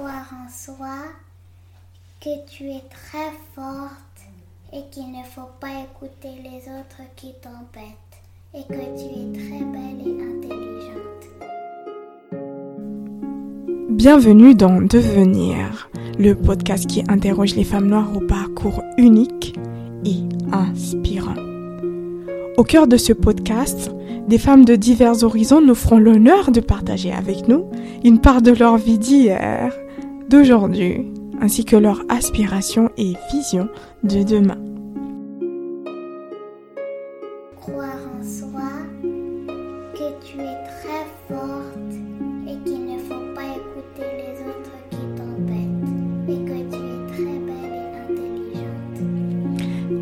Croire en soi, que tu es très forte et qu'il ne faut pas écouter les autres qui t'embêtent et que tu es très belle et intelligente. Bienvenue dans Devenir, le podcast qui interroge les femmes noires au parcours unique et inspirant. Au cœur de ce podcast, des femmes de divers horizons nous feront l'honneur de partager avec nous une part de leur vie d'hier, d'aujourd'hui, ainsi que leurs aspirations et visions de demain. Croire en soi, que tu es très forte et qu'il ne faut pas écouter les autres qui t'embêtent et que tu es très belle et intelligente.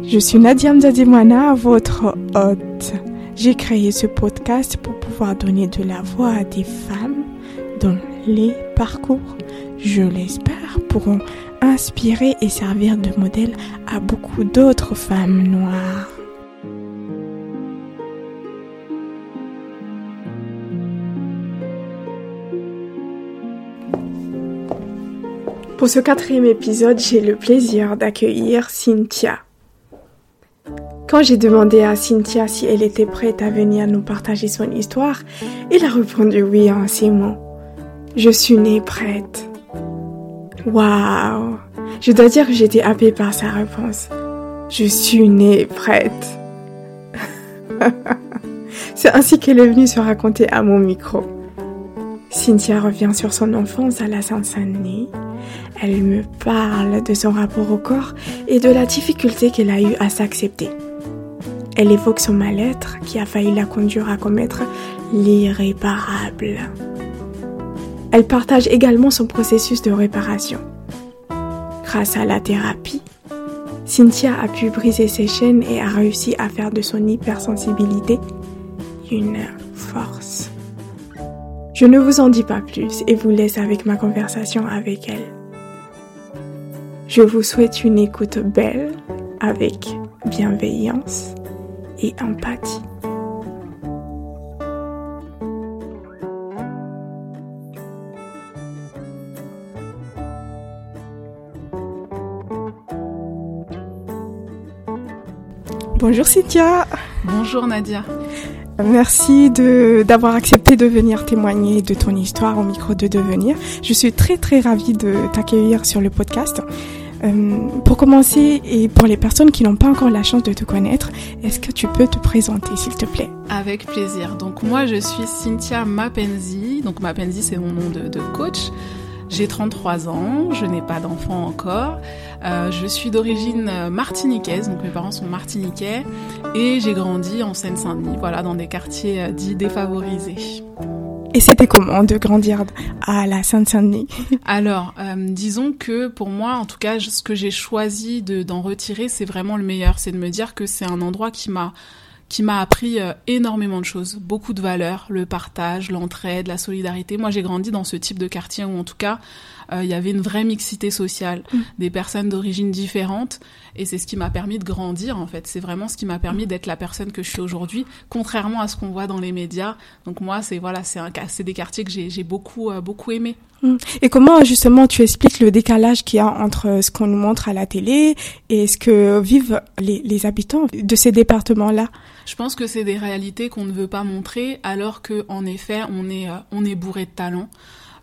Je suis Nadia Mzadimwana, votre hôte. J'ai créé ce podcast pour pouvoir donner de la voix à des femmes dont les parcours, je l'espère, pourront inspirer et servir de modèle à beaucoup d'autres femmes noires. Pour ce quatrième épisode, j'ai le plaisir d'accueillir Cynthia. Quand j'ai demandé à Cynthia si elle était prête à venir nous partager son histoire, elle a répondu oui en ces mots. Je suis née prête. Waouh Je dois dire que j'étais happée par sa réponse. Je suis née prête. C'est ainsi qu'elle est venue se raconter à mon micro. Cynthia revient sur son enfance à la Saint-Denis. Elle me parle de son rapport au corps et de la difficulté qu'elle a eue à s'accepter. Elle évoque son mal-être qui a failli la conduire à commettre l'irréparable. Elle partage également son processus de réparation. Grâce à la thérapie, Cynthia a pu briser ses chaînes et a réussi à faire de son hypersensibilité une force. Je ne vous en dis pas plus et vous laisse avec ma conversation avec elle. Je vous souhaite une écoute belle avec bienveillance et empathie. Bonjour Cynthia. Bonjour Nadia. Merci de d'avoir accepté de venir témoigner de ton histoire au micro de Devenir. Je suis très très ravie de t'accueillir sur le podcast. Euh, pour commencer, et pour les personnes qui n'ont pas encore la chance de te connaître, est-ce que tu peux te présenter, s'il te plaît? Avec plaisir. Donc moi, je suis Cynthia Mapenzi. Donc Mapenzi, c'est mon nom de, de coach. J'ai 33 ans, je n'ai pas d'enfant encore. Euh, je suis d'origine martiniquaise, donc mes parents sont martiniquais, et j'ai grandi en Seine-Saint-Denis, voilà, dans des quartiers euh, dits défavorisés. Et c'était comment de grandir à la Seine-Saint-Denis? Alors, euh, disons que pour moi, en tout cas, ce que j'ai choisi de- d'en retirer, c'est vraiment le meilleur. C'est de me dire que c'est un endroit qui m'a qui m'a appris euh, énormément de choses, beaucoup de valeurs, le partage, l'entraide, la solidarité. Moi, j'ai grandi dans ce type de quartier où, en tout cas, euh, il y avait une vraie mixité sociale, des personnes d'origine différentes, et c'est ce qui m'a permis de grandir, en fait. C'est vraiment ce qui m'a permis d'être la personne que je suis aujourd'hui, contrairement à ce qu'on voit dans les médias. Donc moi, c'est voilà, c'est un, c'est des quartiers que j'ai beaucoup euh, beaucoup aimé. Et comment justement tu expliques le décalage qu'il y a entre ce qu'on nous montre à la télé et ce que vivent les, les habitants de ces départements-là? Je pense que c'est des réalités qu'on ne veut pas montrer, alors que en effet, on est euh, on est bourré de talent.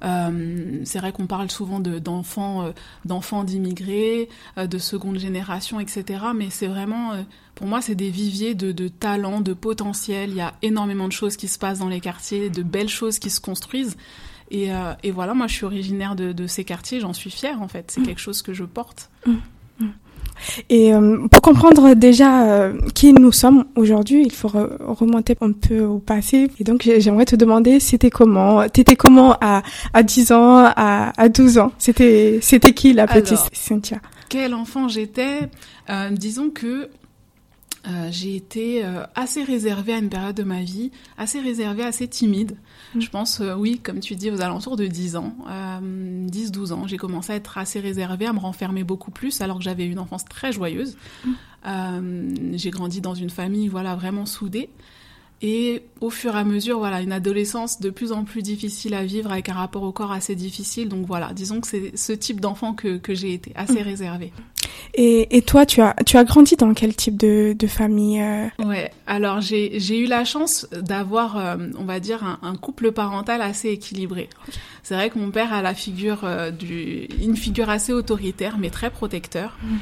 Euh, c'est vrai qu'on parle souvent de d'enfants euh, d'enfants d'immigrés, euh, de seconde génération, etc. Mais c'est vraiment, pour moi, c'est des viviers de, de talent, de potentiel. Il y a énormément de choses qui se passent dans les quartiers, de belles choses qui se construisent. Et, et voilà, moi, je suis originaire de, de ces quartiers. J'en suis fière, en fait. C'est quelque chose que je porte. Et euh, pour comprendre déjà euh, qui nous sommes aujourd'hui, il faut re- remonter un peu au passé. Et donc j'ai- j'aimerais te demander, c'était comment? T'étais comment à, à 10 ans, à, à 12 ans? C'était c'était qui la petite Alors. Cynthia? quel enfant j'étais? Euh, disons que euh, j'ai été euh, assez réservée à une période de ma vie, assez réservée, assez timide. Je pense, euh, oui, comme tu dis, aux alentours de 10 ans, euh, 10-12 ans, j'ai commencé à être assez réservée, à me renfermer beaucoup plus, alors que j'avais une enfance très joyeuse. Euh, j'ai grandi dans une famille, voilà, vraiment soudée. Et au fur et à mesure, voilà, une adolescence de plus en plus difficile à vivre avec un rapport au corps assez difficile. Donc voilà, disons que c'est ce type d'enfant que, que j'ai été, assez mmh. réservé. Et, et, toi, tu as, tu as grandi dans quel type de, de famille euh? Ouais, alors j'ai eu la chance d'avoir, euh, on va dire, un, un, couple parental assez équilibré. C'est vrai que mon père a la figure euh, du, une figure assez autoritaire, mais très protecteur. Mmh.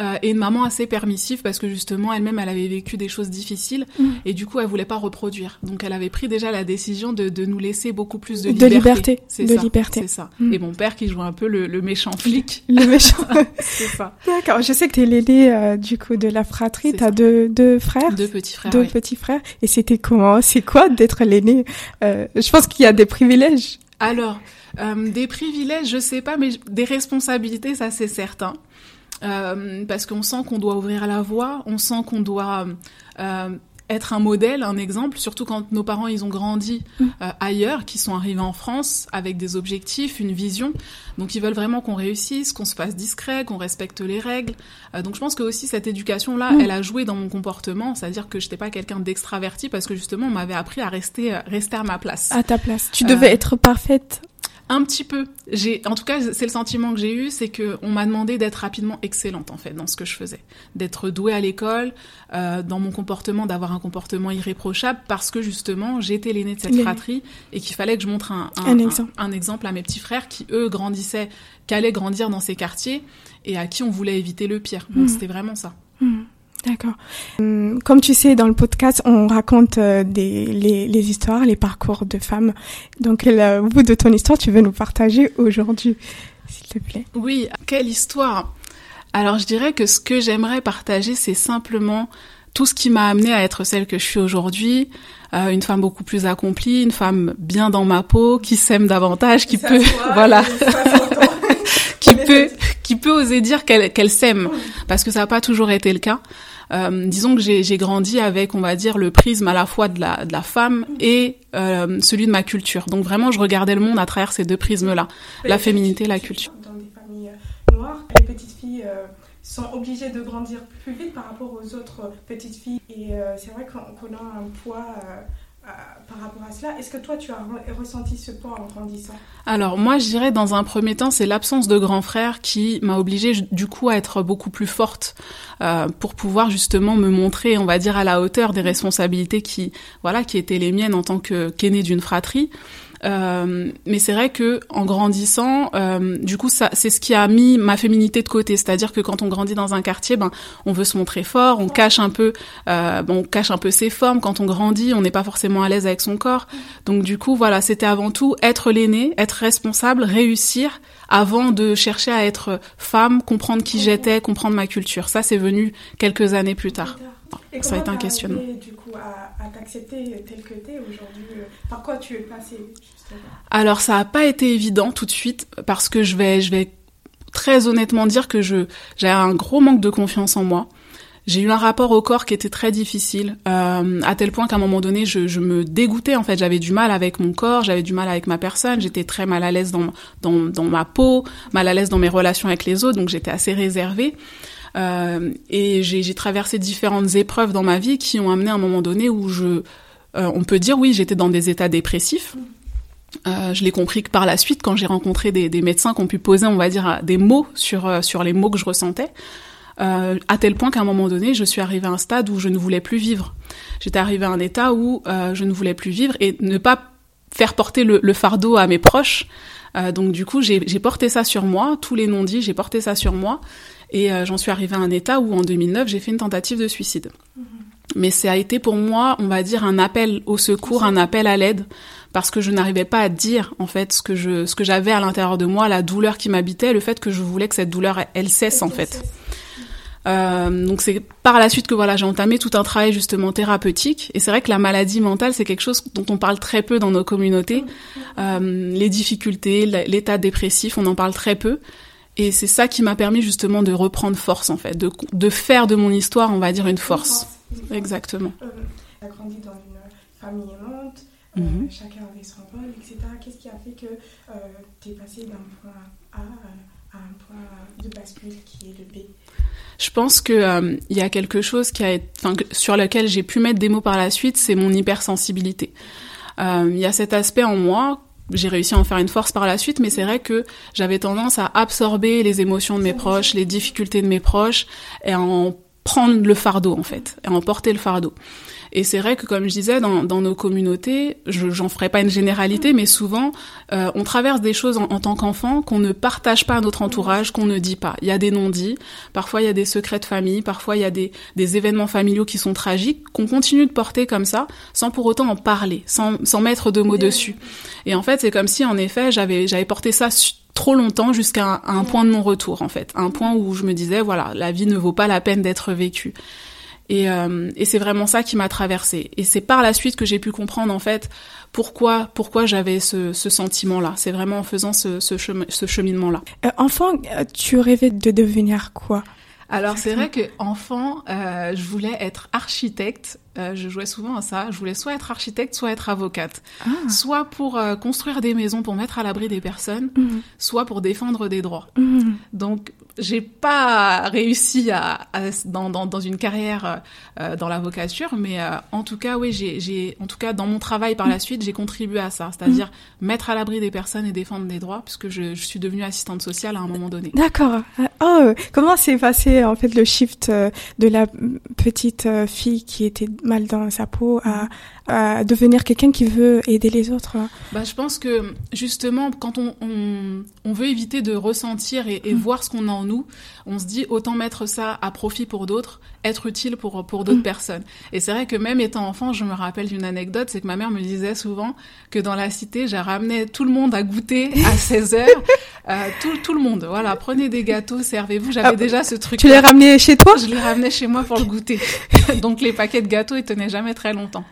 Euh, et une maman assez permissive parce que justement elle-même elle avait vécu des choses difficiles mm. et du coup elle voulait pas reproduire. Donc elle avait pris déjà la décision de, de nous laisser beaucoup plus de liberté. De liberté. C'est de ça, liberté. C'est ça. Mm. Et mon père qui jouait un peu le, le méchant flic. Le méchant. c'est ça. D'accord. Je sais que tu es l'aîné euh, du coup de la fratrie. Tu as deux, deux frères. Deux petits frères. Deux oui. petits frères. Et c'était comment? C'est quoi d'être l'aîné? Euh, Je pense qu'il y a des privilèges. Alors, euh, des privilèges, je sais pas, mais des responsabilités, ça c'est certain. Euh, parce qu'on sent qu'on doit ouvrir la voie, on sent qu'on doit euh, être un modèle, un exemple, surtout quand nos parents ils ont grandi mm. euh, ailleurs, qui sont arrivés en France avec des objectifs, une vision. Donc ils veulent vraiment qu'on réussisse, qu'on se fasse discret, qu'on respecte les règles. Euh, donc je pense que aussi cette éducation là, mm. elle a joué dans mon comportement, c'est-à-dire que j'étais pas quelqu'un d'extraverti parce que justement on m'avait appris à rester rester à ma place. À ta place. Tu devais être parfaite un petit peu. J'ai, en tout cas, c'est le sentiment que j'ai eu, c'est que on m'a demandé d'être rapidement excellente en fait dans ce que je faisais, d'être douée à l'école, euh, dans mon comportement, d'avoir un comportement irréprochable, parce que justement j'étais l'aînée de cette fratrie et qu'il fallait que je montre un, un, un, exemple. un, exemple à mes petits frères qui eux grandissaient, qu'allaient grandir dans ces quartiers et à qui on voulait éviter le pire. Donc mmh. c'était vraiment ça. Mmh. D'accord. Comme tu sais, dans le podcast, on raconte euh, des, les, les, histoires, les parcours de femmes. Donc, au bout de ton histoire, tu veux nous partager aujourd'hui, s'il te plaît. Oui, quelle histoire Alors, je dirais que ce que j'aimerais partager, c'est simplement tout ce qui m'a amené à être celle que je suis aujourd'hui, euh, une femme beaucoup plus accomplie, une femme bien dans ma peau, qui s'aime davantage, qui peut, voilà, qui peut, qui peut oser dire qu'elle qu'elle s'aime, parce que ça n'a pas toujours été le cas. Euh, disons que j'ai grandi avec, on va dire, le prisme à la fois de la, de la femme et euh, celui de ma culture. Donc vraiment, je regardais le monde à travers ces deux prismes-là, la féminité, la culture. Dans des familles noires, les petites filles euh, sont obligées de grandir plus vite par rapport aux autres petites filles. Et euh, c'est vrai qu'on a un poids euh, par rapport à cela. Est-ce que toi, tu as ressenti ce poids en grandissant? Alors, moi, je dirais, dans un premier temps, c'est l'absence de grand frère qui m'a obligée, du coup, à être beaucoup plus forte euh, pour pouvoir justement me montrer, on va dire, à la hauteur des responsabilités qui, voilà, qui étaient les miennes en tant que qu'aînée d'une fratrie. Euh, mais c'est vrai que en grandissant, euh, du coup, ça, c'est ce qui a mis ma féminité de côté. C'est-à-dire que quand on grandit dans un quartier, ben, on veut se montrer fort, on cache un peu, euh, on cache un peu ses formes. Quand on grandit, on n'est pas forcément à l'aise avec son corps. Donc du coup, voilà, c'était avant tout être l'aîné, être responsable, réussir avant de chercher à être femme, comprendre qui j'étais, comprendre ma culture. Ça, c'est venu quelques années plus tard. Et ça a été un questionnement. du coup, à, à t'accepter tel que t'es aujourd'hui euh, Par quoi tu es justement? Alors, ça n'a pas été évident tout de suite parce que je vais, je vais très honnêtement dire que je j'ai un gros manque de confiance en moi. J'ai eu un rapport au corps qui était très difficile, euh, à tel point qu'à un moment donné, je, je, me dégoûtais. En fait, j'avais du mal avec mon corps, j'avais du mal avec ma personne, j'étais très mal à l'aise dans, dans, dans ma peau, mal à l'aise dans mes relations avec les autres, donc j'étais assez réservée. Euh, et j'ai traversé différentes épreuves dans ma vie qui ont amené à un moment donné où je, euh, on peut dire oui, j'étais dans des états dépressifs. Euh, je l'ai compris que par la suite, quand j'ai rencontré des, médecins qui ont pu poser, on va dire, des mots sur sur les mots que je ressentais, à tel point qu'à un moment donné, je suis arrivée à un stade où je ne voulais plus vivre. J'étais arrivée à un état où je ne voulais plus vivre et ne pas faire porter le, le fardeau à mes proches. Donc du coup, j'ai porté ça sur moi, tous les non-dits, j'ai porté ça sur moi. Et euh, j'en suis arrivée à un état où en 2009, j'ai fait une tentative de suicide. Mmh. Mais ça a été pour moi, on va dire, un appel au secours, un appel à l'aide, parce que je n'arrivais pas à dire en fait ce que je, ce que j'avais à l'intérieur de moi, la douleur qui m'habitait, le fait que je voulais que cette douleur elle cesse en fait. Euh, donc c'est par la suite que voilà j'ai entamé tout un travail justement thérapeutique et c'est vrai que la maladie mentale c'est quelque chose dont on parle très peu dans nos communautés euh, les difficultés l'état dépressif on en parle très peu et c'est ça qui m'a permis justement de reprendre force en fait, de, de faire de mon histoire, on va dire, une force. Exactement. Euh, grandi dans une famille aimante, mm -hmm. euh, chacun avait son rôle, etc. Qu'est-ce qui a fait que euh, tu es passé d'un point A à un point de bascule qui est le B? Je pense que euh, il y a quelque chose qui a, sur lequel j'ai pu mettre des mots par la suite, c'est mon hypersensibilité. Euh, il y a cet aspect en moi j'ai réussi à en faire une force par la suite, mais c'est vrai que j'avais tendance à absorber les émotions de mes proches, les difficultés de mes proches, et à en prendre le fardeau en fait, et à en porter le fardeau. Et c'est vrai que, comme je disais, dans, dans nos communautés, je j'en ferai pas une généralité, mais souvent, euh, on traverse des choses en, tant qu'enfant qu'on ne partage pas à notre entourage, qu'on ne dit pas. Il y a des non-dits, parfois il y a des secrets de famille, parfois il y a des, des événements familiaux qui sont tragiques, qu'on continue de porter comme ça, sans pour autant en parler, sans, sans mettre de mots dessus. Et en fait, c'est comme si, en effet, j'avais j'avais porté ça trop longtemps jusqu'à un, un, point de non-retour en fait, un point où je me disais voilà la vie ne vaut pas la peine d'être vécue. Et, euh, et c'est vraiment ça qui m'a traversée. Et c'est par la suite que j'ai pu comprendre en fait pourquoi pourquoi j'avais ce, ce sentiment-là. C'est vraiment en faisant ce, ce, ce cheminement-là. Euh, enfant, euh, tu rêvais de devenir quoi? Alors c'est vrai que enfant, euh, je voulais être architecte. Euh, je jouais souvent à ça. Je voulais soit être architecte, soit être avocate. Ah. Soit pour euh, construire des maisons pour mettre à l'abri des personnes, mhm. soit pour défendre des droits. Mhm. Donc j'ai pas réussi à, à dans, dans, dans, une carrière euh, dans l'avocature, mais euh, en tout cas, oui, j'ai, en tout cas, dans mon travail par la suite, j'ai contribué à ça, c'est-à-dire mm. mettre à l'abri des personnes et défendre des droits, puisque je, je suis devenue assistante sociale à un moment donné. D'accord. Euh, oh, comment s'est passé en fait le shift de la petite fille qui était mal dans sa peau à, à devenir quelqu'un qui veut aider les autres bah, Je pense que justement, quand on, on, on veut éviter de ressentir et, et mm. voir ce qu'on a en nous, on se dit autant mettre ça à profit pour d'autres, être utile pour, pour d'autres mm. personnes. Et c'est vrai que même étant enfant, je me rappelle d'une anecdote, c'est que ma mère me disait souvent que dans la cité, j'ai ramené tout le monde à goûter à 16 heures. Euh, tout, tout le monde, voilà, prenez des gâteaux, servez-vous. J'avais ah, déjà ce truc. Tu les ramenais chez toi? Je les ramenais chez moi pour le goûter. Donc les paquets de gâteaux, ils tenaient jamais très longtemps.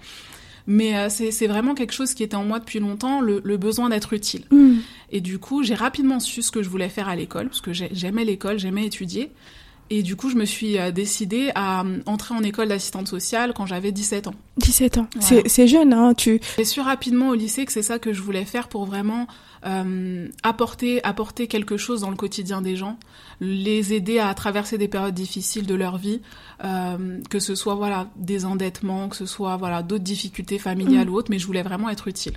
Mais euh, c'est vraiment quelque chose qui était en moi depuis longtemps, le, le besoin d'être utile. Mm. Et du coup, j'ai rapidement su ce que je voulais faire à l'école, parce que j'aimais l'école, j'aimais étudier. Et du coup, je me suis euh, décidée à euh, entrer en école d'assistante sociale quand j'avais 17 ans. 17 ans, c'est jeune, hein, tu... J'ai su rapidement au lycée que c'est ça que je voulais faire pour vraiment euh, apporter, apporter quelque chose dans le quotidien des gens, les aider à traverser des périodes difficiles de leur vie, euh, que ce soit voilà des endettements, que ce soit voilà d'autres difficultés familiales mm. ou autres, mais je voulais vraiment être utile.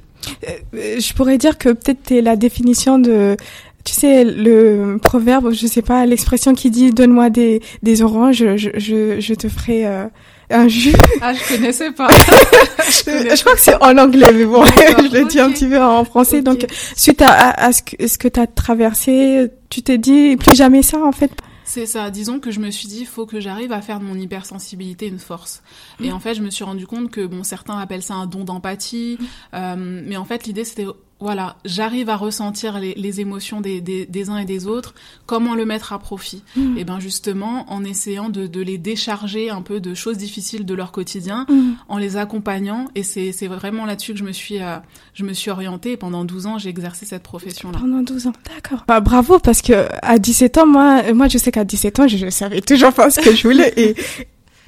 Euh, je pourrais dire que peut-être es la définition de tu sais le proverbe, je sais pas, l'expression qui dit donne-moi des, des oranges, je, je, je te ferai euh, un jus. Ah, je connaissais pas. je, crois que c'est en anglais, mais bon, je le dis un petit peu en français. Donc, suite à, à, ce que, ce que tu as traversé, tu t'es dit plus jamais ça, en fait? C'est ça. Disons que je me suis dit, il faut que j'arrive à faire de mon hypersensibilité une force. Et mmh. en fait, je me suis rendu compte que, bon, certains appellent ça un don d'empathie, mmh. euh, mais en fait, l'idée, c'était voilà, j'arrive à ressentir les, les émotions des, des, des, uns et des autres, comment le mettre à profit mmh. Et eh bien justement, en essayant de, de, les décharger un peu de choses difficiles de leur quotidien, mmh. en les accompagnant, et c'est vraiment là-dessus que je me suis, euh, je me suis orientée, et pendant 12 ans, j'ai exercé cette profession-là. Pendant 12 ans, d'accord. Bah, bravo, parce que à 17 ans, moi, moi je sais qu'à 17 ans, je, je savais toujours pas ce que je voulais, et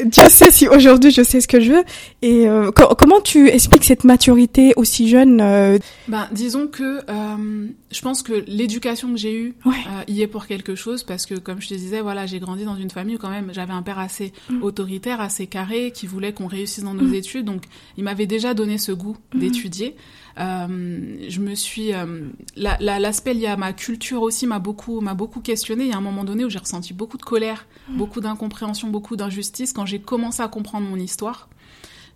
Dieu sait si aujourd'hui je sais ce que je veux. Et euh, comment tu expliques cette maturité aussi jeune euh... Ben, disons que euh, je pense que l'éducation que j'ai eue ouais. y est pour quelque chose parce que comme je te disais, voilà, j'ai grandi dans une famille où quand même j'avais un père assez mm. autoritaire, assez carré, qui voulait qu'on réussisse dans nos mm. études. Donc il m'avait déjà donné ce goût mm. d'étudier. Je me suis l'aspect la, lié à ma culture aussi m'a beaucoup m'a beaucoup questionné. Il y a un moment donné où j'ai ressenti beaucoup de colère, beaucoup d'incompréhension, beaucoup d'injustice quand j'ai commencé à comprendre mon histoire.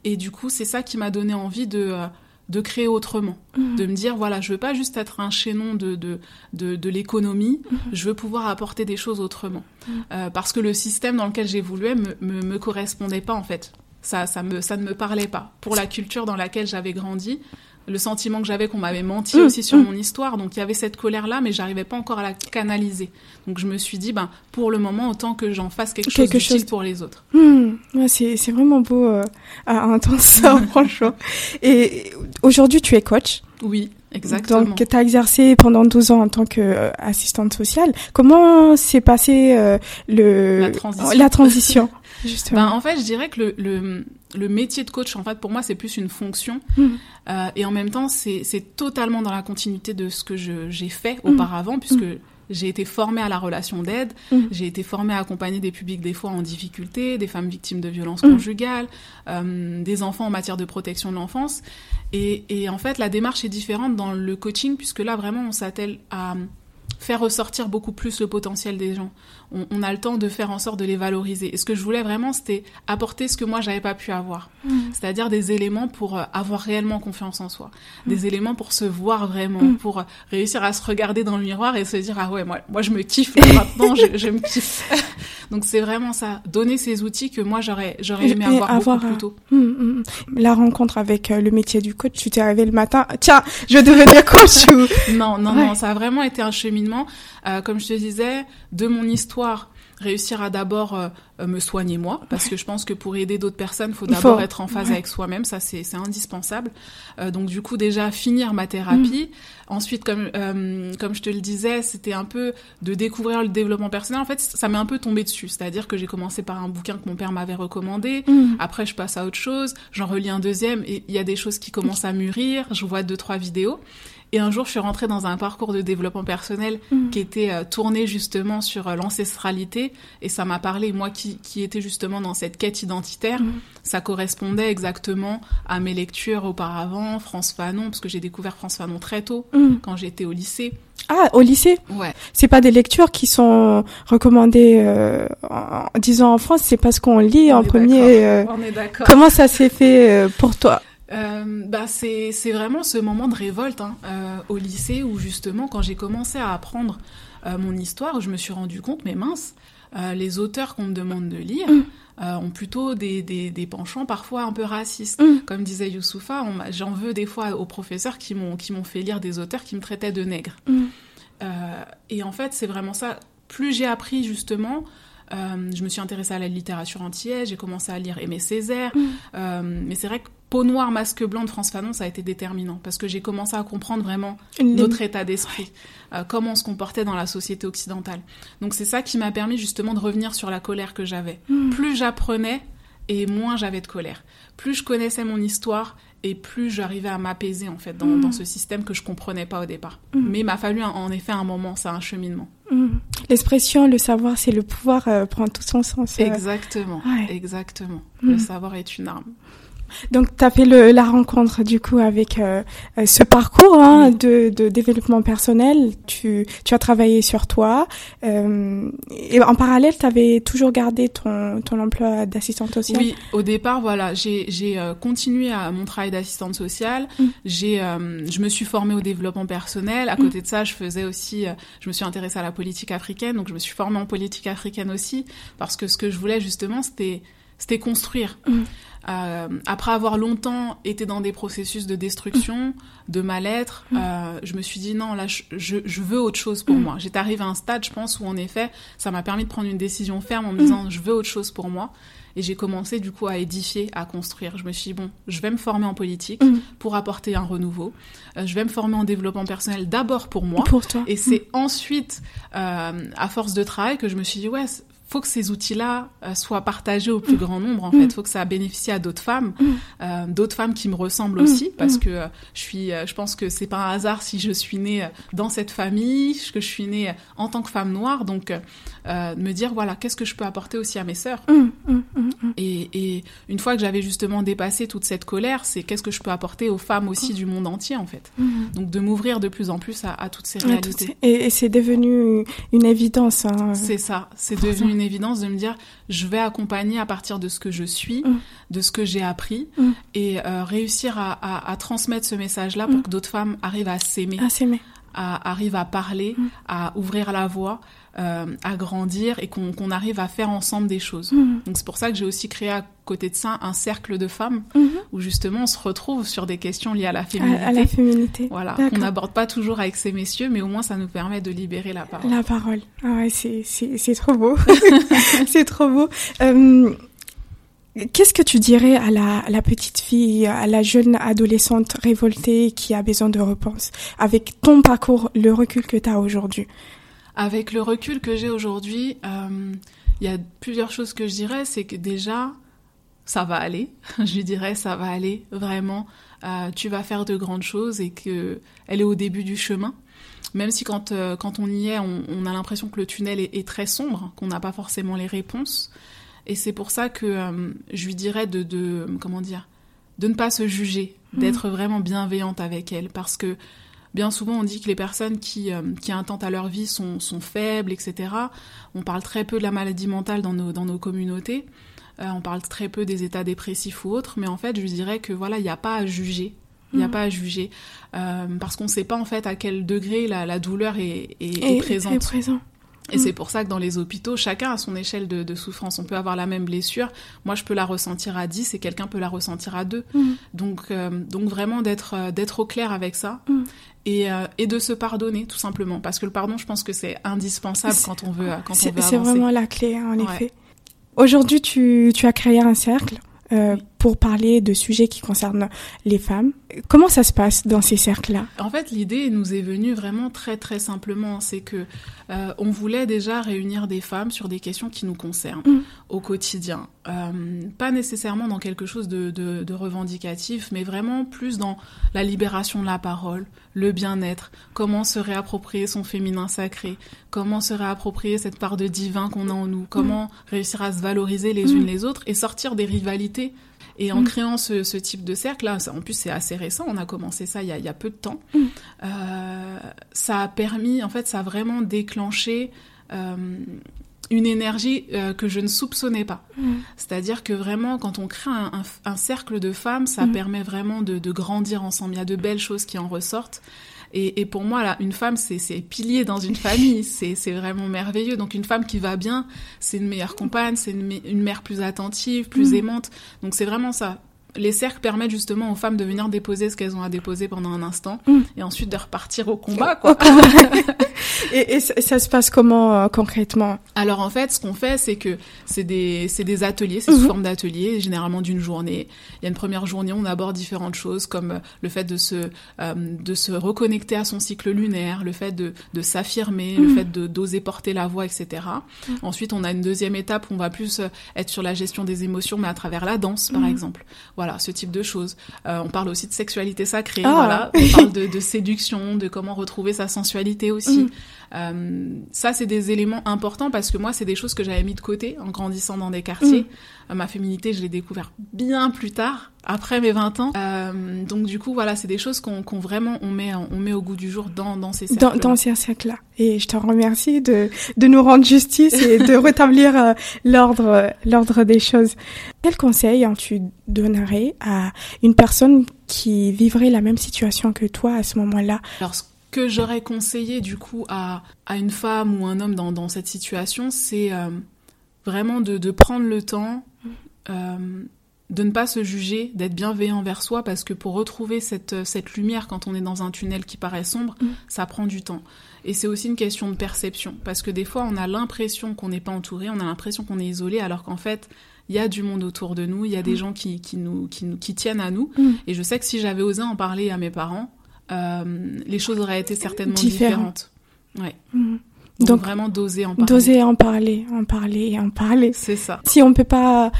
Et du coup, c'est ça qui m'a donné envie de euh, de créer autrement, mmh. de me dire voilà, je veux pas juste être un chaînon de de de, de l'économie, mmh. je veux pouvoir apporter des choses autrement, mmh. euh, parce que le système dans lequel j'évoluais me, me me correspondait pas en fait. Ça ça me ça ne me parlait pas. Pour la culture dans laquelle j'avais grandi, le sentiment que j'avais qu'on m'avait menti mmh, aussi sur mmh. mon histoire. Donc il y avait cette colère-là, mais j'arrivais pas encore à la canaliser. Donc je me suis dit, ben, pour le moment, autant que j'en fasse quelque, quelque chose pour les autres. Mmh. Ouais, c'est vraiment beau euh, à entendre ça, franchement. Et aujourd'hui, tu es coach? Oui. Exactement. Donc, tu as exercé pendant 12 ans en tant qu'assistante sociale. Comment s'est passé euh, le la transition, la transition justement? Ben, En fait, je dirais que le, le, le, métier de coach, en fait, pour moi, c'est plus une fonction. Mmh. Euh, et en même temps, c'est totalement dans la continuité de ce que j'ai fait mmh. auparavant, puisque mmh. J'ai été formée à la relation d'aide, j'ai été formée à accompagner des publics des fois en difficulté, des femmes victimes de violences conjugales, euh, des enfants en matière de protection de l'enfance. Et, et en fait, la démarche est différente dans le coaching puisque là, vraiment, on s'attelle à faire ressortir beaucoup plus le potentiel des gens. On, on, a le temps de faire en sorte de les valoriser. Et ce que je voulais vraiment, c'était apporter ce que moi, j'avais pas pu avoir. Mmh. C'est-à-dire des éléments pour euh, avoir réellement confiance en soi. Mmh. Des éléments pour se voir vraiment, mmh. pour réussir à se regarder dans le miroir et se dire, ah ouais, moi, moi je me kiffe là, maintenant, je, je, me kiffe. Donc c'est vraiment ça, donner ces outils que moi, j'aurais, j'aurais aimé avoir, avoir beaucoup plus tôt. Euh, la rencontre avec euh, le métier du coach, tu t'es réveillé le matin, tiens, je devenir coach ou... Non, non, ouais. non, ça a vraiment été un cheminement. Euh, comme je te disais, de mon histoire, réussir à d'abord euh, me soigner moi, parce que je pense que pour aider d'autres personnes, il faut d'abord être en phase ouais. avec soi-même, ça c'est indispensable. Euh, donc du coup déjà finir ma thérapie. Mmh. Ensuite, comme euh, comme je te le disais, c'était un peu de découvrir le développement personnel. En fait, ça m'est un peu tombé dessus, c'est-à-dire que j'ai commencé par un bouquin que mon père m'avait recommandé. Mmh. Après, je passe à autre chose, j'en relis un deuxième, et il y a des choses qui commencent à mûrir. Je vois deux trois vidéos. Et un jour, je suis rentrée dans un parcours de développement personnel mmh. qui était euh, tourné justement sur euh, l'ancestralité. Et ça m'a parlé, moi qui, qui était justement dans cette quête identitaire, mmh. ça correspondait exactement à mes lectures auparavant, France Fanon, parce que j'ai découvert France Fanon très tôt, mmh. quand j'étais au lycée. Ah, au lycée? Ouais. C'est pas des lectures qui sont recommandées, euh, en, disons en France, c'est parce qu'on lit On en premier. Euh, On est d'accord. Comment ça s'est fait euh, pour toi? Euh, bah c'est c'est vraiment ce moment de révolte hein, euh, au lycée où justement quand j'ai commencé à apprendre euh, mon histoire, je me suis rendu compte mais mince, les auteurs qu'on me demande de lire mm. ont plutôt des, des, des penchants parfois un peu racistes. Mm. Comme disait Youssoufa, j'en veux des fois aux professeurs qui m'ont qui m'ont fait lire des auteurs qui me traitaient de nègre. Mm. et en fait c'est vraiment ça. Plus j'ai appris justement euh, je me suis intéressée à la littérature antillaise, j'ai commencé à lire Aimé Césaire. Euh, mais c'est vrai que Peau noire, masque blanc de France Fanon, ça a été déterminant parce que j'ai commencé à comprendre vraiment notre état d'esprit, euh, comment on se comportait dans la société occidentale. Donc c'est ça qui m'a permis justement de revenir sur la colère que j'avais. Mm. Plus j'apprenais et moins j'avais de colère. Plus je connaissais mon histoire et plus j'arrivais à m'apaiser en fait dans, mmh. dans, ce système que je comprenais pas au départ. Mmh. Mais il m'a fallu un, en effet un moment, c'est un cheminement. Mmh. L'expression le savoir c'est le pouvoir euh, prend tout son sens. Euh... Exactement, ouais. exactement. Le savoir est une arme. Donc, tu as fait le, la rencontre du coup avec euh, ce parcours hein, de, de, développement personnel. Tu, tu, as travaillé sur toi. Euh, et en parallèle, tu avais toujours gardé ton, ton emploi d'assistante sociale? Oui, au départ, voilà, j'ai euh, continué à mon travail d'assistante sociale. Mm. J'ai, euh, je me suis formée au développement personnel. À côté mm. de ça, je faisais aussi, euh, je me suis intéressée à la politique africaine. Donc, je me suis formée en politique africaine aussi. Parce que ce que je voulais justement, c'était c'était construire. Mm. Euh, après avoir longtemps été dans des processus de destruction, de mal-être, mm. euh, je me suis dit non, là, je, je, je veux autre chose pour mm. moi. J'étais arrivée à un stade, je pense, où en effet, ça m'a permis de prendre une décision ferme en me disant je veux autre chose pour moi. Et j'ai commencé du coup à édifier, à construire. Je me suis dit, bon, je vais me former en politique mmh. pour apporter un renouveau. Euh, je vais me former en développement personnel d'abord pour moi. Pour toi. Et c'est ensuite, à force de travail, que je me suis dit, ouais, faut que ces outils-là euh, soient partagés au plus mmh. grand nombre en fait. Faut que ça bénéficie à d'autres femmes, euh, d'autres femmes qui me ressemblent aussi, parce que euh, je suis, je pense que c'est pas un hasard si je suis née dans cette famille, que je suis née en tant que femme noire, donc me dire voilà qu'est-ce que je peux apporter aussi à mes sœurs? Et, et, une fois que j'avais justement dépassé toute cette colère, c'est qu'est-ce que je peux apporter aux femmes aussi du monde entier en fait. Donc de m'ouvrir de plus en plus à, à toutes ces réalités. Et, et c'est devenu une évidence. Hein. C'est ça, c'est devenu une évidence de me dire je vais accompagner à partir de ce que je suis, mm. de ce que j'ai appris mm. et euh, réussir à, à, à, transmettre ce message-là pour mm. que d'autres femmes arrivent à s'aimer, à s'aimer, à, arrivent à parler, à ouvrir la voie. Euh, à grandir et qu'on qu arrive à faire ensemble des choses. Donc c'est pour ça que j'ai aussi créé à côté de ça un cercle de femmes mm -hmm. où justement on se retrouve sur des questions liées à la féminité. À, à la féminité. Voilà, qu'on n'aborde pas toujours avec ces messieurs, mais au moins ça nous permet de libérer la parole. La parole. Ah ouais, c'est trop beau. c'est trop beau. Euh, Qu'est-ce que tu dirais à la, petite fille, à la jeune adolescente révoltée qui a besoin de réponse, avec ton parcours, le recul que tu as aujourd'hui? Avec le recul que j'ai aujourd'hui, il euh, y a plusieurs choses que je dirais. C'est que déjà, ça va aller. je lui dirais, ça va aller, vraiment. Euh, tu vas faire de grandes choses et que elle est au début du chemin. même si quand, euh, quand on y est, on, a l'impression que le tunnel est, très sombre, qu'on n'a pas forcément les réponses. Et c'est pour ça que euh, je lui dirais de, de, comment dire, de ne pas se juger, mmh. d'être vraiment bienveillante avec elle, parce que bien souvent on dit que les personnes qui, euh, qui intentent à leur vie sont, sont, faibles, etc. On parle très peu de la maladie mentale dans nos, dans nos communautés. on parle très peu des états dépressifs ou autres, mais en fait, je dirais que voilà, il n'y a pas à juger. Il n'y a mm. pas à juger. Euh, parce qu'on ne sait pas en fait à quel degré la, douleur est, est, présente. présent. Et c'est mm. pour ça que dans les hôpitaux, chacun a son échelle de, souffrance. On peut avoir la même blessure. Moi, je peux la ressentir à 10 et quelqu'un peut la ressentir à 2. Mm. Donc, euh, donc vraiment d'être euh, d'être au clair avec ça et, et, de se pardonner, tout simplement. Parce que le pardon, je pense que c'est indispensable quand on veut, quand on veut C'est vraiment la clé, hein, en effet. Aujourd'hui, tu, tu as créé un cercle euh, pour parler de sujets qui concernent les femmes. Comment ça se passe dans ces cercles-là? En fait, l'idée nous est venue vraiment très très simplement, c'est que euh, on voulait déjà réunir des femmes sur des questions qui nous concernent mm. au quotidien, euh, pas nécessairement dans quelque chose de, de, de, revendicatif, mais vraiment plus dans la libération de la parole, le bien-être, comment se réapproprier son féminin sacré, comment se réapproprier cette part de divin qu'on a en nous, comment mm. réussir à se valoriser les unes mm. les autres et sortir des rivalités et en mm. créant ce, ce, type de cercle, là, en plus c'est assez récent, on a commencé ça il y a, il y a peu de temps, mm. euh, ça a permis, en fait, ça a vraiment déclenché euh, une énergie euh, que je ne soupçonnais pas. Mm. C'est-à-dire que vraiment, quand on crée un, un, un cercle de femmes, ça permet vraiment de, de, grandir ensemble. Il y a de belles choses qui en ressortent. Et, et pour moi, là, une femme, c'est pilier dans une famille. C'est vraiment merveilleux. Donc, une femme qui va bien, c'est une meilleure compagne, c'est une, une, mère plus attentive, plus mm. aimante. Donc, c'est vraiment ça les cercles permettent justement aux femmes de venir déposer ce qu'elles ont à déposer pendant un instant mm. et ensuite de repartir au combat. Quoi. et, et, ça se passe comment euh, concrètement? Alors en fait, ce qu'on fait, c'est que c'est des, des ateliers, c'est sous mhm. forme d'ateliers, généralement d'une journée. Il y a une première journée, on aborde différentes choses comme euh, le fait de se, euh, de se reconnecter à son cycle lunaire, le fait de, de s'affirmer, le mhm. fait de d'oser porter la voix, etc. Mhm. Ensuite, on a une deuxième étape où on va plus être sur la gestion des émotions, mais à travers la danse, par exemple. Voilà, ce type de choses. Euh, on parle aussi de sexualité sacrée, ah. voilà. On parle de, de, séduction, de comment retrouver sa sensualité aussi. Mm. Euh, ça, c'est des éléments importants parce que moi, c'est des choses que j'avais mis de côté en grandissant dans des quartiers. Mm. Euh, ma féminité, je l'ai découvert bien plus tard, après mes 20 ans. Donc du coup, voilà, c'est des choses qu'on vraiment on met on met au goût du jour dans dans ces cercles. Dans, dans ces cercles-là. Et je te remercie de de nous rendre justice et de rétablir l'ordre l'ordre des choses. Quel conseil hein, tu donnerais à une personne qui vivrait la même situation que toi à ce moment-là Alors que j'aurais conseillé du coup à, à, une femme ou un homme dans, dans cette situation, c'est euh, vraiment de, de, prendre le temps, euh, de ne pas se juger, d'être bienveillant envers soi, parce que pour retrouver cette, cette lumière quand on est dans un tunnel qui paraît sombre, mm. ça prend du temps. Et c'est aussi une question de perception, parce que des fois on a l'impression qu'on n'est pas entouré, on a l'impression qu'on est isolé, alors qu'en fait il y a du monde autour de nous, il y a des mm. gens qui, qui, nous, qui, nous, qui tiennent à nous. Mm. Et je sais que si j'avais osé en parler à mes parents, euh, les choses auraient été certainement différentes. Ouais. Mhm. Donc, vraiment d'oser en parler. D'oser en parler, en parler et en parler. C'est ça. Si on peut pas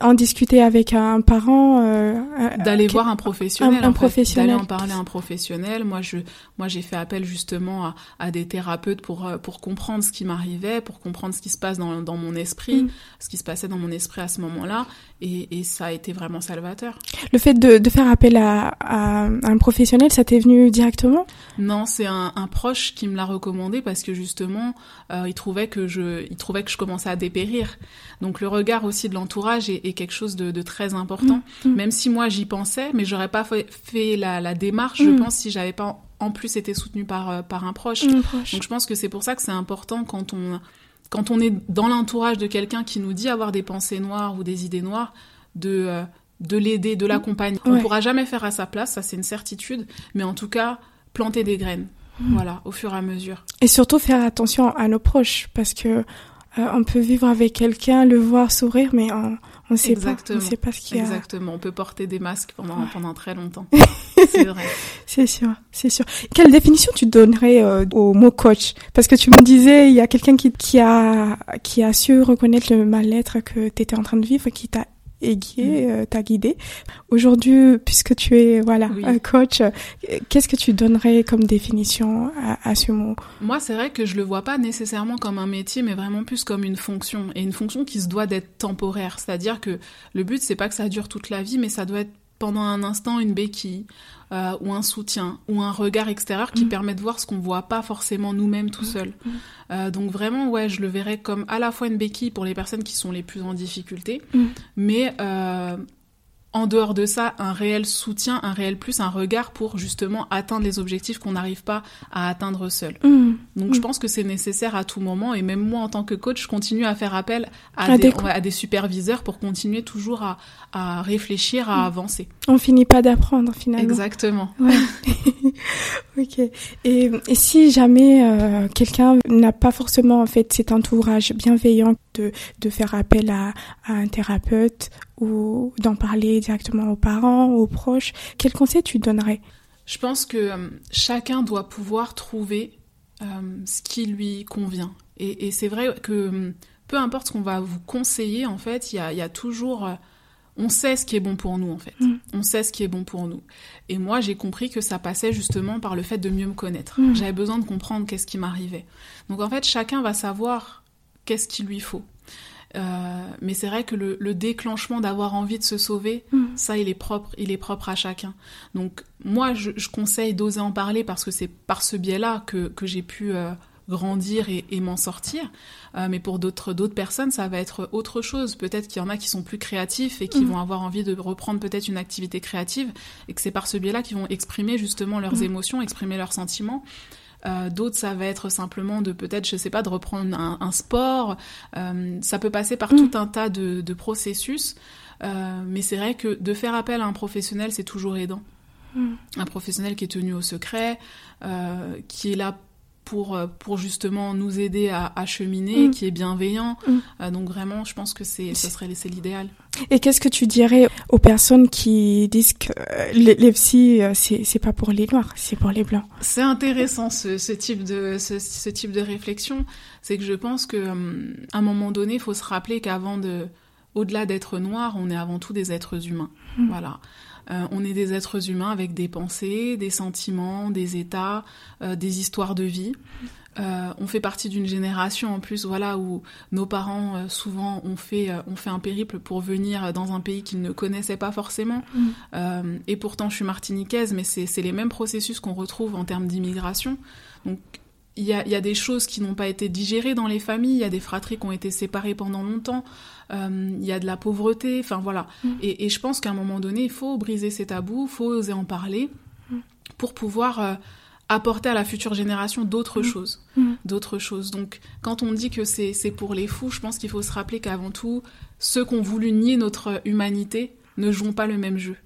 en discuter avec un parent euh, euh d'aller voir un professionnel un, professionnel d'aller en parler à un professionnel. Moi je moi j'ai fait appel justement à, à, des thérapeutes pour euh, pour comprendre ce qui m'arrivait pour comprendre ce qui se passe dans, dans mon esprit mm. ce qui se passait dans mon esprit à ce moment-là. Et, et ça a été vraiment salvateur. Le fait de, de faire appel à, à, un professionnel ça t'est venu directement? Non c'est un, un, proche qui me l'a recommandé parce que justement euh, il trouvait que je il trouvait que je commençais à dépérir. Donc le regard aussi de l'entourage est, quelque chose de, de très important. Mm, mm. Même si moi j'y pensais, mais j'aurais pas fait, fait la, la, démarche, je mm. pense, si j'avais pas en plus été soutenue par, euh, par un proche. proche. Donc je pense que c'est pour ça que c'est important quand on, quand on est dans l'entourage de quelqu'un qui nous dit avoir des pensées noires ou des idées noires, de, euh, de l'aider, de l'accompagner. On pourra jamais faire à sa place, ça c'est une certitude, mais en tout cas, planter des graines. Voilà, au fur et à mesure. Et surtout faire attention à nos proches, parce que euh, on peut vivre avec quelqu'un, le voir sourire, mais on ne sait pas, on sait pas ce qu'il y a. Exactement, on peut porter des masques pendant pendant très longtemps. c'est vrai. C'est sûr, c'est sûr. Quelle définition tu donnerais euh, au mot coach? Parce que tu me disais, il y a quelqu'un qui qui a qui a su reconnaître le mal-être que tu étais en train de vivre, qui t'a aiguillé, mm. t'a guidé. Aujourd'hui, puisque tu es voilà un coach, qu'est-ce que tu donnerais comme définition à, à ce mot? Moi, c'est vrai que je le vois pas nécessairement comme un métier, mais vraiment plus comme une fonction et une fonction qui se doit d'être temporaire. C'est-à-dire que le but, c'est pas que ça dure toute la vie, mais ça doit être pendant un instant une béquille euh, ou un soutien ou un regard extérieur qui mm. permet de voir ce qu'on voit pas forcément nous-mêmes tout mm. seuls. Mm. Euh, donc vraiment, ouais, je le verrais comme à la fois une béquille pour les personnes qui sont les plus en difficulté, mais euh, en dehors de ça, un réel soutien, un réel plus, un regard pour justement atteindre les objectifs qu'on n'arrive pas à atteindre seul. Mmh. Donc je mmh. pense que c'est nécessaire à tout moment et même moi en tant que coach, je continue à faire appel à, des, superviseurs pour continuer toujours à, réfléchir, à mmh. avancer. On finit pas d'apprendre finalement. Exactement. ok. Et, si jamais euh, quelqu'un n'a pas forcément en fait cet entourage bienveillant de, de faire appel à, à un thérapeute ou d'en parler directement aux parents, aux proches, quel conseil tu donnerais? Je pense que euh, chacun doit pouvoir trouver euh, ce qui lui convient. Et, c'est vrai que euh, peu importe ce qu'on va vous conseiller, en fait, il y a, toujours... on sait ce qui est bon pour nous, en fait. Mm. On sait ce qui est bon pour nous. Et moi, j'ai compris que ça passait justement par le fait de mieux me connaître. Mm. J'avais besoin de comprendre qu'est-ce qui m'arrivait. Donc, en fait, chacun va savoir qu'est-ce qu'il lui faut. Euh, mais c'est vrai que le, déclenchement d'avoir envie de se sauver, mm. ça, il est propre, il est propre à chacun. Donc moi, je, conseille d'oser en parler parce que c'est par ce biais-là que, que j'ai pu euh, grandir et, m'en sortir. Euh, mais pour d'autres d'autres personnes, ça va être autre chose. Peut-être qu'il y en a qui sont plus créatifs et qui mm. vont avoir envie de reprendre peut-être une activité créative et que c'est par ce biais-là qu'ils vont exprimer justement leurs mm. émotions, exprimer leurs sentiments. Euh, d'autres, ça va être simplement de peut-être, je sais pas, de reprendre un, sport. Euh, ça peut passer par mm. tout un tas de, processus. Euh, mais c'est vrai que de faire appel à un professionnel, c'est toujours aidant. Mm. Un professionnel qui est tenu au secret, qui est là pour, euh, pour justement nous aider à, cheminer, mm. qui est bienveillant. Mm. Euh, donc vraiment, je pense que c'est ce serait c'est l'idéal. Et qu'est-ce que tu dirais aux personnes qui disent que euh, les, les psy c'est pas pour les noirs, c'est pour les blancs? C'est intéressant ce, ce, type de ce, ce, type de réflexion. C'est que je pense que à un moment donné, il faut se rappeler qu'avant de au-delà d'être noir, on est avant tout des êtres humains. Mm. Voilà. Euh, on est des êtres humains avec des pensées, des sentiments, des états, euh, des histoires de vie. Euh, on fait partie d'une génération en plus, voilà, où nos parents souvent ont fait, ont fait un périple pour venir dans un pays qu'ils ne connaissaient pas forcément. Mm. et pourtant, je suis martiniquaise, mais c'est les mêmes processus qu'on retrouve en termes d'immigration. Donc, il y a, des choses qui n'ont pas été digérées dans les familles, il y a des fratries qui ont été séparées pendant longtemps, euh, il y a de la pauvreté, enfin voilà. Mm. Et, je pense qu'à un moment donné, il faut briser ces tabous, il faut oser en parler mm. pour pouvoir euh, apporter à la future génération d'autres mm. choses. D'autres choses. Donc quand on dit que c'est pour les fous, je pense qu'il faut se rappeler qu'avant tout, ceux qui ont voulu nier notre humanité ne jouent pas le même jeu.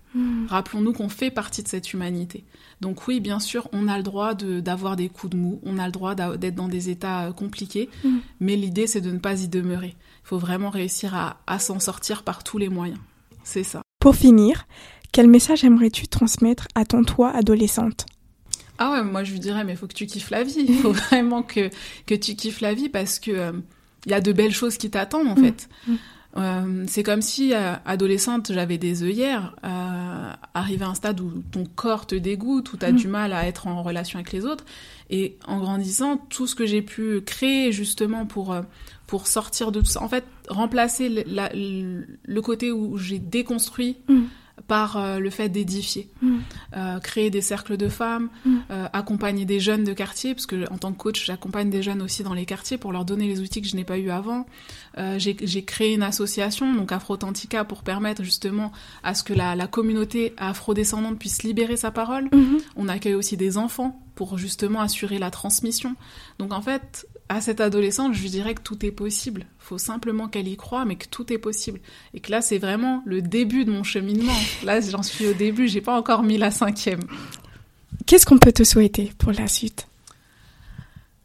Rappelons-nous qu'on fait partie de cette humanité. Donc oui, bien sûr, on a le droit d'avoir des coups de mou, on a le droit d'être dans des états euh, compliqués, mm. mais l'idée c'est de ne pas y demeurer. Il faut vraiment réussir à, s'en sortir par tous les moyens. C'est ça. Pour finir, quel message aimerais-tu transmettre à ton toi adolescente? Ah ouais, moi je lui dirais, mais il faut que tu kiffes la vie. Il faut vraiment que, que tu kiffes la vie parce que il euh, y a de belles choses qui t'attendent en mm. fait. Euh, c'est comme si, euh, adolescente, j'avais des œillères, euh, arrivé à un stade où ton corps te dégoûte, où tu as mm. du mal à être en relation avec les autres. Et en grandissant, tout ce que j'ai pu créer justement pour, euh, pour sortir de tout ça, en fait, remplacer le, le côté où j'ai déconstruit mm par euh, le fait d'édifier, mm. euh, créer des cercles de femmes, mm. euh, accompagner des jeunes de quartier, parce que en tant que coach, j'accompagne des jeunes aussi dans les quartiers pour leur donner les outils que je n'ai pas eu avant. J'ai créé une association, donc Afrotantica, pour permettre justement à ce que la, la communauté afrodescendante puisse libérer sa parole. Mm-hmm. On accueille aussi des enfants pour justement assurer la transmission. Donc en fait, à cette adolescente, je lui dirais que tout est possible. Il faut simplement qu'elle y croit, mais que tout est possible. Et que là, c'est vraiment le début de mon cheminement. Là, j'en suis au début, j'ai pas encore mis la cinquième. Qu'est-ce qu'on peut te souhaiter pour la suite?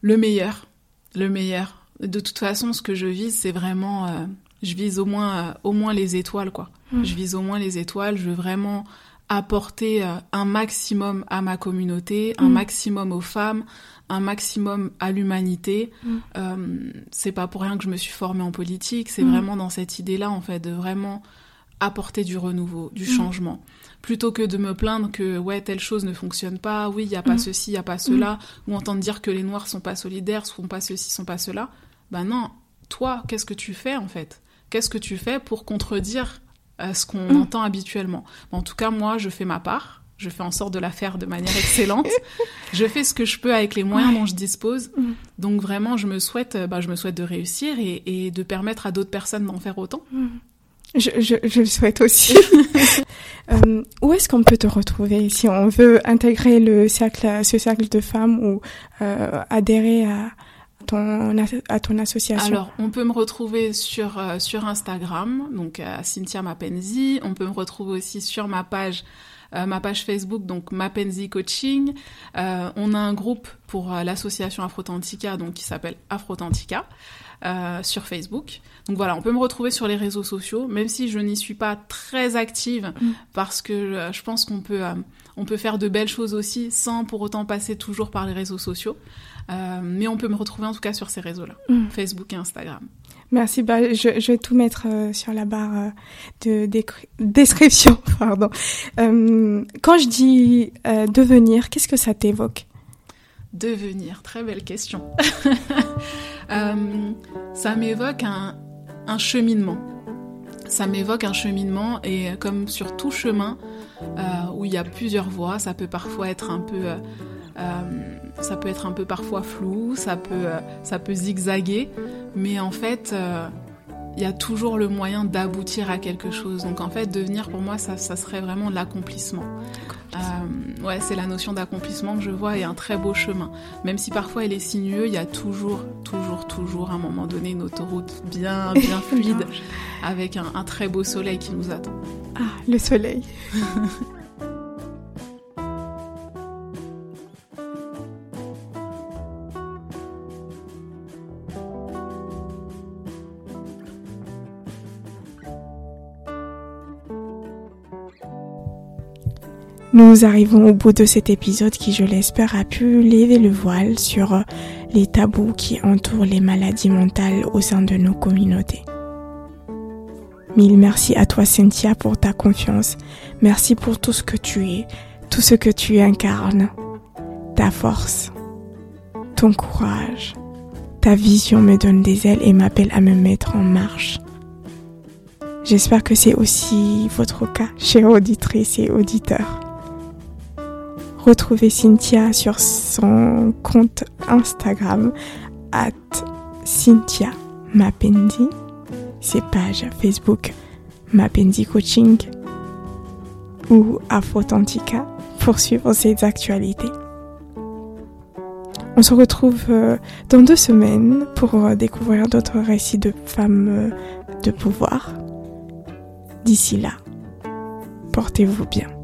Le meilleur. Le meilleur. De toute façon, ce que je vise, c'est vraiment. Euh, je vise au moins, euh, au moins les étoiles, quoi. Hmm. Je vise au moins les étoiles. Je veux vraiment apporter euh, un maximum à ma communauté, un hmm. maximum aux femmes, un maximum à l'humanité. Mm. Euh, c'est pas pour rien que je me suis formée en politique, c'est mm. vraiment dans cette idée-là, en fait, de vraiment apporter du renouveau, du Mm. changement. Plutôt que de me plaindre que ouais telle chose ne fonctionne pas, oui il y a pas Mm. ceci, il y a pas cela, ou entendre dire que les noirs sont pas solidaires, sont pas ceci, sont pas cela. Ben non, toi qu'est-ce que tu fais en fait? Qu'est-ce que tu fais pour contredire euh, ce qu'on Mm. entend habituellement En tout cas moi je fais ma part, je fais en sorte de la faire de manière excellente. je fais ce que je peux avec les moyens Ouais. dont je dispose. Mm. Donc vraiment je me souhaite, euh, bah, je me souhaite de réussir et, et de permettre à d'autres personnes d'en faire autant. Je, je, je le souhaite aussi. Euh, où est-ce qu'on peut te retrouver si on veut intégrer le cercle, ce cercle de femmes ou euh, adhérer à ton, à ton association Alors, on peut me retrouver sur, euh, sur Instagram, donc à Cynthia Mapenzi. On peut me retrouver aussi sur ma page, euh, ma page Facebook, donc Mapenzi Coaching. Euh, on a un groupe pour euh, l'association Afrotantica, donc qui s'appelle Afrotantica. euh, sur Facebook. Donc voilà, on peut me retrouver sur les réseaux sociaux, même si je n'y suis pas très active, Mm. parce que euh, je pense qu'on peut, euh, on peut faire de belles choses aussi sans pour autant passer toujours par les réseaux sociaux. Euh, mais on peut me retrouver en tout cas sur ces réseaux-là, Mm. Facebook et Instagram. Merci. Bah, je, je vais tout mettre euh, sur la barre euh, de description. Pardon. Quand je dis devenir, qu'est-ce que ça t'évoque? Devenir, très belle question. Ça m'évoque un, un cheminement. Ça m'évoque un cheminement et comme sur tout chemin euh, où il y a plusieurs voies, ça peut parfois être un peu, euh, ça peut être un peu parfois flou, ça peut, euh, ça peut zigzaguer, mais en fait, euh, il y a toujours le moyen d'aboutir à quelque chose. Donc en fait, devenir pour moi, ça, ça serait vraiment l'accomplissement. Euh, ouais, c'est la notion d'accomplissement que je vois et un très beau chemin. Même si parfois il est sinueux, il y a toujours, toujours, toujours à un moment donné une autoroute bien, bien fluide avec un, un très beau soleil qui nous attend. Ah, le soleil. Nous arrivons au bout de cet épisode qui, je l'espère, a pu lever le voile sur les tabous qui entourent les maladies mentales au sein de nos communautés. Mille merci à toi Cynthia pour ta confiance. Merci pour tout ce que tu es, tout ce que tu incarnes, ta force, ton courage. Ta vision me donne des ailes et m'appelle à me mettre en marche. J'espère que c'est aussi votre cas, chères auditrices et auditeurs. Retrouvez Cynthia sur son compte Instagram at Cynthia Mapendi, ses pages Facebook Mapendi Coaching ou Afrotantica pour suivre ses actualités. On se retrouve euh, dans deux semaines pour euh, découvrir d'autres récits de femmes euh, de pouvoir. D'ici là, portez-vous bien.